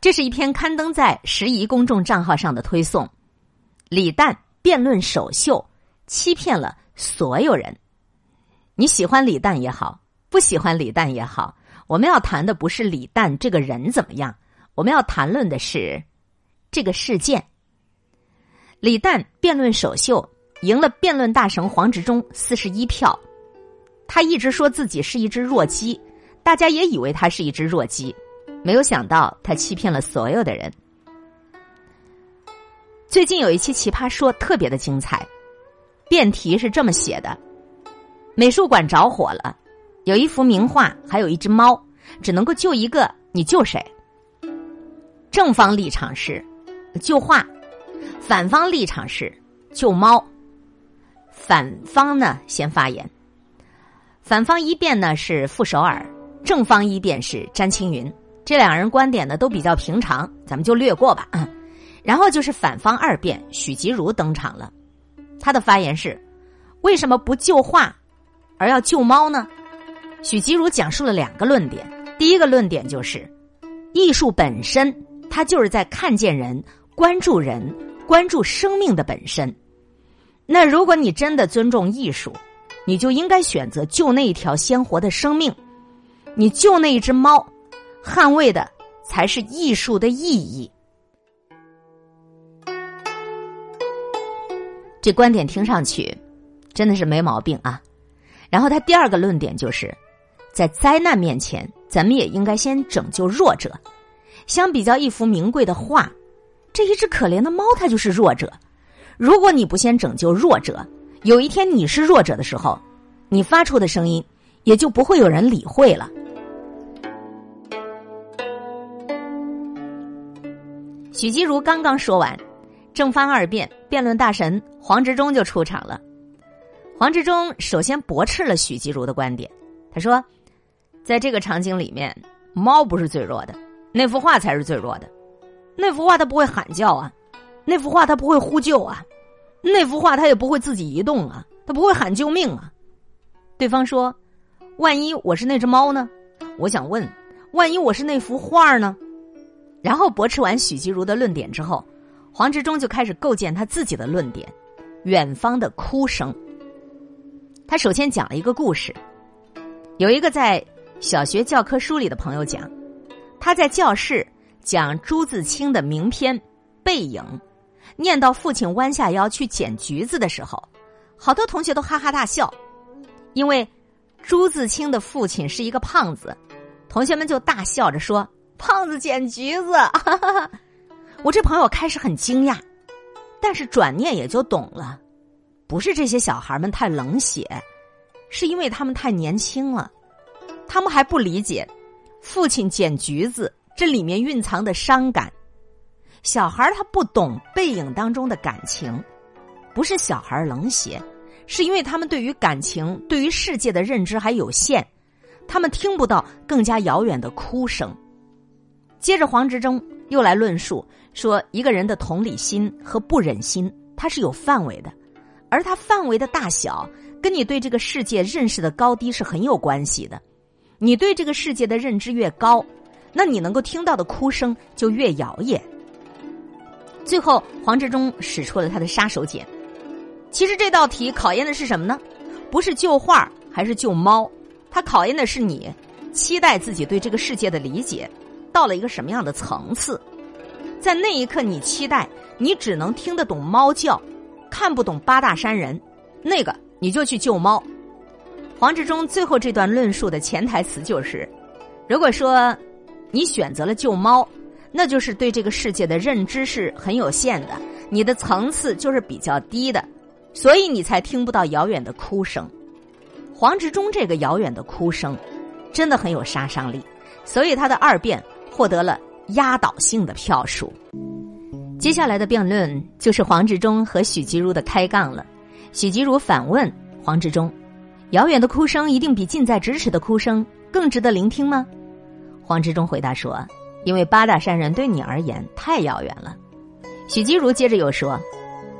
这是一篇刊登在时宜公众账号上的推送。李诞辩论首秀，欺骗了所有人。你喜欢李诞也好，不喜欢李诞也好，我们要谈的不是李诞这个人怎么样，我们要谈论的是这个事件。李诞辩论首秀赢了辩论大神黄执中四十一票，他一直说自己是一只弱鸡，大家也以为他是一只弱鸡。没有想到，他欺骗了所有的人。最近有一期《奇葩说》特别的精彩，辩题是这么写的：美术馆着火了，有一幅名画，还有一只猫，只能够救一个，你救谁？正方立场是救画，反方立场是救猫。反方呢先发言，反方一辩呢是傅首尔，正方一辩是詹青云。这两人观点呢都比较平常，咱们就略过吧。然后就是反方二辩，许吉如登场了。他的发言是：为什么不救画，而要救猫呢？许吉如讲述了两个论点。第一个论点就是，艺术本身，它就是在看见人、关注人、关注生命的本身。那如果你真的尊重艺术，你就应该选择救那一条鲜活的生命，你救那一只猫。捍卫的才是艺术的意义。这观点听上去真的是没毛病啊。然后他第二个论点就是，在灾难面前，咱们也应该先拯救弱者。相比较一幅名贵的画，这一只可怜的猫，它就是弱者。如果你不先拯救弱者，有一天你是弱者的时候，你发出的声音也就不会有人理会了。许吉如刚刚说完，正方二辩，辩论大神黄执中就出场了。黄执中首先驳斥了许吉如的观点，他说：“在这个场景里面，猫不是最弱的，那幅画才是最弱的。那幅画它不会喊叫啊，那幅画它不会呼救啊，那幅画它也不会自己移动啊，它不会喊救命啊。”对方说：“万一我是那只猫呢？我想问，万一我是那幅画呢？”然后驳斥完许吉如的论点之后，黄执中就开始构建他自己的论点：远方的哭声。他首先讲了一个故事，有一个在小学教科书里的朋友讲，他在教室讲朱自清的名篇《背影》，念到父亲弯下腰去捡橘子的时候，好多同学都哈哈大笑，因为朱自清的父亲是一个胖子，同学们就大笑着说。胖子捡橘子，哈哈哈我这朋友开始很惊讶，但是转念也就懂了，不是这些小孩们太冷血，是因为他们太年轻了，他们还不理解父亲捡橘子这里面蕴藏的伤感。小孩他不懂背影当中的感情，不是小孩冷血，是因为他们对于感情、对于世界的认知还有限，他们听不到更加遥远的哭声。接着，黄执中又来论述说，一个人的同理心和不忍心，它是有范围的，而它范围的大小，跟你对这个世界认识的高低是很有关系的。你对这个世界的认知越高，那你能够听到的哭声就越遥远。最后，黄执中使出了他的杀手锏。其实这道题考验的是什么呢？不是救画还是救猫，它考验的是你期待自己对这个世界的理解。到了一个什么样的层次，在那一刻，你期待你只能听得懂猫叫，看不懂八大山人，那个你就去救猫。黄志忠最后这段论述的潜台词就是：如果说你选择了救猫，那就是对这个世界的认知是很有限的，你的层次就是比较低的，所以你才听不到遥远的哭声。黄执中这个遥远的哭声，真的很有杀伤力，所以他的二辩。获得了压倒性的票数。接下来的辩论就是黄执中和许吉如的开杠了。许吉如反问黄执中：“遥远的哭声一定比近在咫尺的哭声更值得聆听吗？”黄执中回答说：“因为八大山人对你而言太遥远了。”许吉如接着又说：“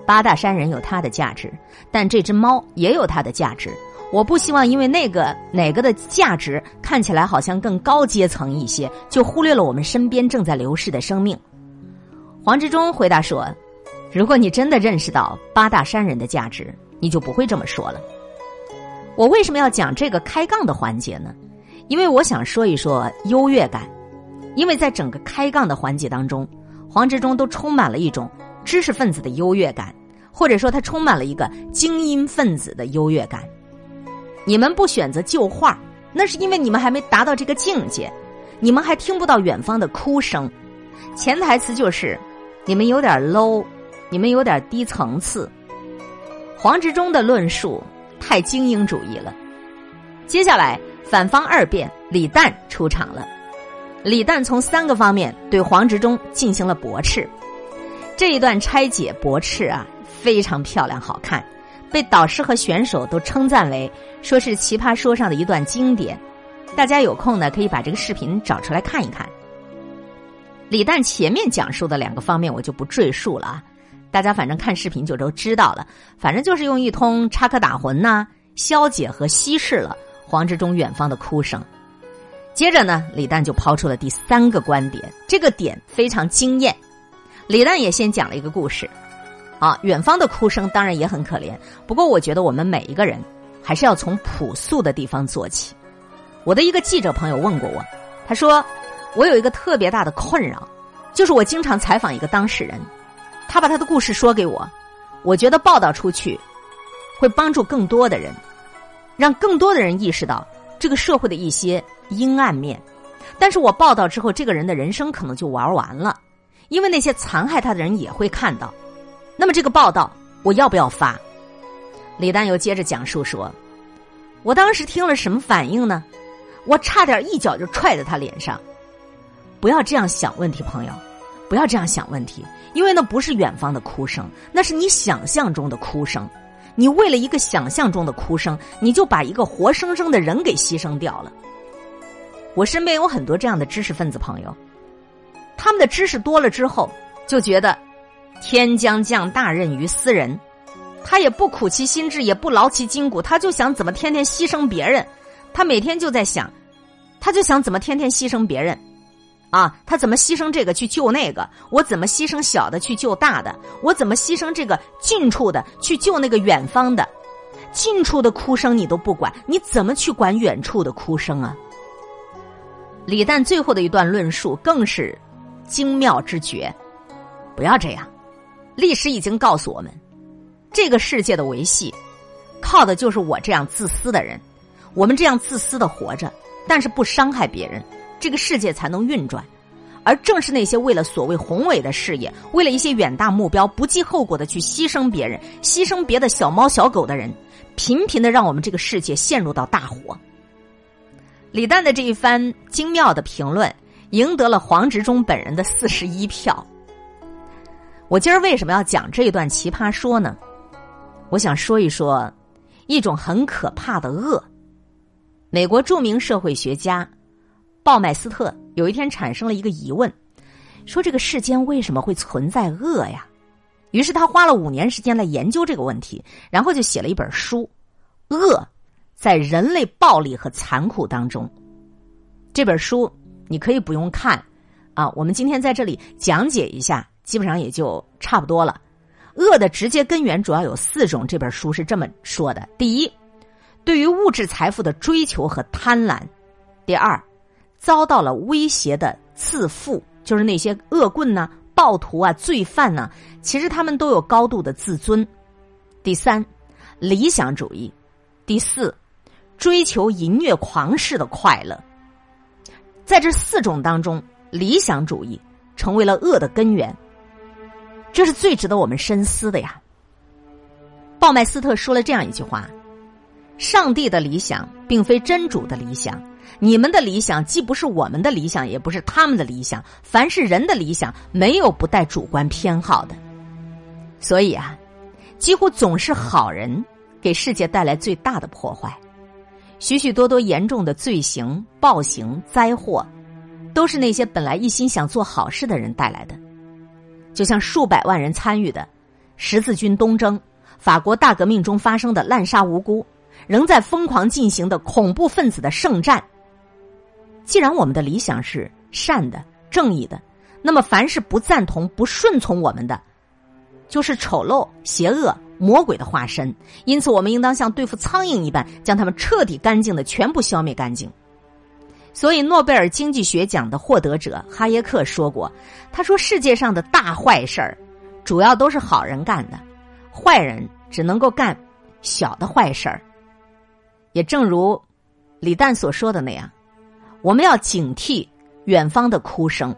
八大山人有它的价值，但这只猫也有它的价值。我不希望因为那个哪个的价值看起来好像更高阶层一些，就忽略了我们身边正在流逝的生命。黄志忠回答说：“如果你真的认识到八大山人的价值，你就不会这么说了。”我为什么要讲这个开杠的环节呢？因为我想说一说优越感，因为在整个开杠的环节当中，黄志忠都充满了一种知识分子的优越感，或者说他充满了一个精英分子的优越感。你们不选择旧画，那是因为你们还没达到这个境界，你们还听不到远方的哭声。潜台词就是，你们有点 low，你们有点低层次。黄执中的论述太精英主义了。接下来，反方二辩李诞出场了。李诞从三个方面对黄执中进行了驳斥。这一段拆解驳斥啊，非常漂亮，好看。被导师和选手都称赞为说是《奇葩说》上的一段经典，大家有空呢可以把这个视频找出来看一看。李诞前面讲述的两个方面我就不赘述了啊，大家反正看视频就都知道了。反正就是用一通插科打诨呐，消解和稀释了黄志忠远方的哭声。接着呢，李诞就抛出了第三个观点，这个点非常惊艳。李诞也先讲了一个故事。啊，远方的哭声当然也很可怜。不过，我觉得我们每一个人还是要从朴素的地方做起。我的一个记者朋友问过我，他说：“我有一个特别大的困扰，就是我经常采访一个当事人，他把他的故事说给我，我觉得报道出去会帮助更多的人，让更多的人意识到这个社会的一些阴暗面。但是我报道之后，这个人的人生可能就玩完了，因为那些残害他的人也会看到。”那么这个报道我要不要发？李丹又接着讲述说：“我当时听了什么反应呢？我差点一脚就踹在他脸上。不要这样想问题，朋友，不要这样想问题，因为那不是远方的哭声，那是你想象中的哭声。你为了一个想象中的哭声，你就把一个活生生的人给牺牲掉了。我身边有很多这样的知识分子朋友，他们的知识多了之后，就觉得。”天将降大任于斯人，他也不苦其心志，也不劳其筋骨，他就想怎么天天牺牲别人。他每天就在想，他就想怎么天天牺牲别人，啊，他怎么牺牲这个去救那个？我怎么牺牲小的去救大的？我怎么牺牲这个近处的去救那个远方的？近处的哭声你都不管，你怎么去管远处的哭声啊？李诞最后的一段论述更是精妙之绝，不要这样。历史已经告诉我们，这个世界的维系，靠的就是我这样自私的人。我们这样自私的活着，但是不伤害别人，这个世界才能运转。而正是那些为了所谓宏伟的事业，为了一些远大目标，不计后果的去牺牲别人、牺牲别的小猫小狗的人，频频的让我们这个世界陷入到大火。李诞的这一番精妙的评论，赢得了黄执中本人的四十一票。我今儿为什么要讲这一段奇葩说呢？我想说一说一种很可怕的恶。美国著名社会学家鲍麦斯特有一天产生了一个疑问，说这个世间为什么会存在恶呀？于是他花了五年时间来研究这个问题，然后就写了一本书《恶在人类暴力和残酷当中》。这本书你可以不用看啊，我们今天在这里讲解一下。基本上也就差不多了。恶的直接根源主要有四种，这本书是这么说的：第一，对于物质财富的追求和贪婪；第二，遭到了威胁的自负，就是那些恶棍呢、暴徒啊、罪犯呢，其实他们都有高度的自尊；第三，理想主义；第四，追求淫虐狂式的快乐。在这四种当中，理想主义成为了恶的根源。这是最值得我们深思的呀。鲍麦斯特说了这样一句话：“上帝的理想并非真主的理想，你们的理想既不是我们的理想，也不是他们的理想。凡是人的理想，没有不带主观偏好的。所以啊，几乎总是好人给世界带来最大的破坏。许许多多严重的罪行、暴行、灾祸，都是那些本来一心想做好事的人带来的。”就像数百万人参与的十字军东征、法国大革命中发生的滥杀无辜，仍在疯狂进行的恐怖分子的圣战。既然我们的理想是善的、正义的，那么凡是不赞同、不顺从我们的，就是丑陋、邪恶、魔鬼的化身。因此，我们应当像对付苍蝇一般，将他们彻底干净的全部消灭干净。所以，诺贝尔经济学奖的获得者哈耶克说过：“他说，世界上的大坏事儿，主要都是好人干的，坏人只能够干小的坏事儿。”也正如李诞所说的那样，我们要警惕远方的哭声。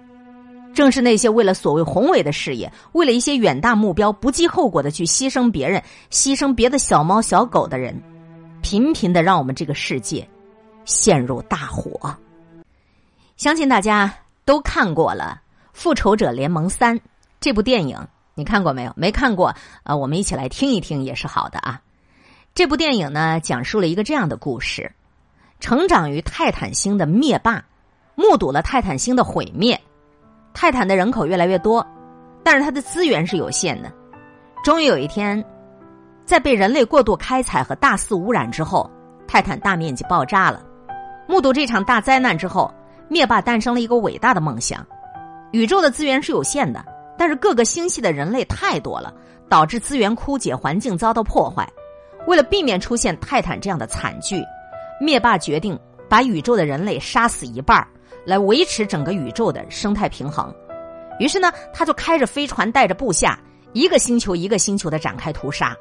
正是那些为了所谓宏伟的事业，为了一些远大目标，不计后果的去牺牲别人、牺牲别的小猫小狗的人，频频的让我们这个世界陷入大火。相信大家都看过了《复仇者联盟三》这部电影，你看过没有？没看过啊？我们一起来听一听也是好的啊。这部电影呢，讲述了一个这样的故事：成长于泰坦星的灭霸，目睹了泰坦星的毁灭，泰坦的人口越来越多，但是它的资源是有限的。终于有一天，在被人类过度开采和大肆污染之后，泰坦大面积爆炸了。目睹这场大灾难之后。灭霸诞生了一个伟大的梦想：宇宙的资源是有限的，但是各个星系的人类太多了，导致资源枯竭，环境遭到破坏。为了避免出现泰坦这样的惨剧，灭霸决定把宇宙的人类杀死一半，来维持整个宇宙的生态平衡。于是呢，他就开着飞船，带着部下，一个星球一个星球的展开屠杀。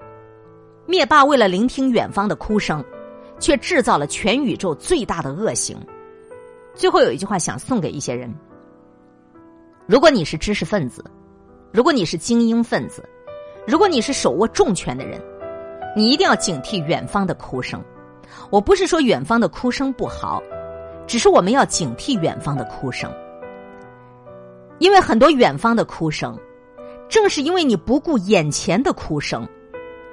灭霸为了聆听远方的哭声，却制造了全宇宙最大的恶行。最后有一句话想送给一些人：如果你是知识分子，如果你是精英分子，如果你是手握重权的人，你一定要警惕远方的哭声。我不是说远方的哭声不好，只是我们要警惕远方的哭声，因为很多远方的哭声，正是因为你不顾眼前的哭声，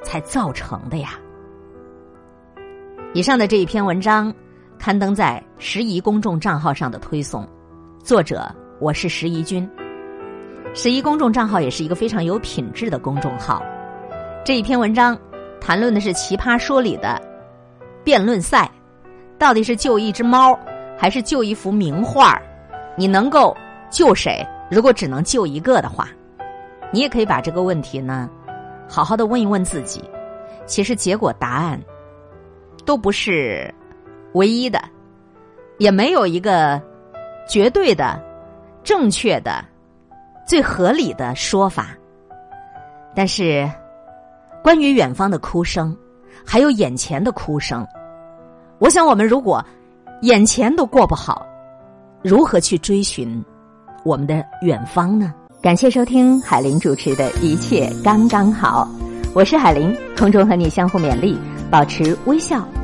才造成的呀。以上的这一篇文章。刊登在时宜公众账号上的推送，作者我是时宜君。时宜公众账号也是一个非常有品质的公众号。这一篇文章谈论的是《奇葩说》里的辩论赛，到底是救一只猫还是救一幅名画？你能够救谁？如果只能救一个的话，你也可以把这个问题呢，好好的问一问自己。其实结果答案都不是。唯一的，也没有一个绝对的、正确的、最合理的说法。但是，关于远方的哭声，还有眼前的哭声，我想，我们如果眼前都过不好，如何去追寻我们的远方呢？感谢收听海林主持的一切刚刚好，我是海林，空中和你相互勉励，保持微笑。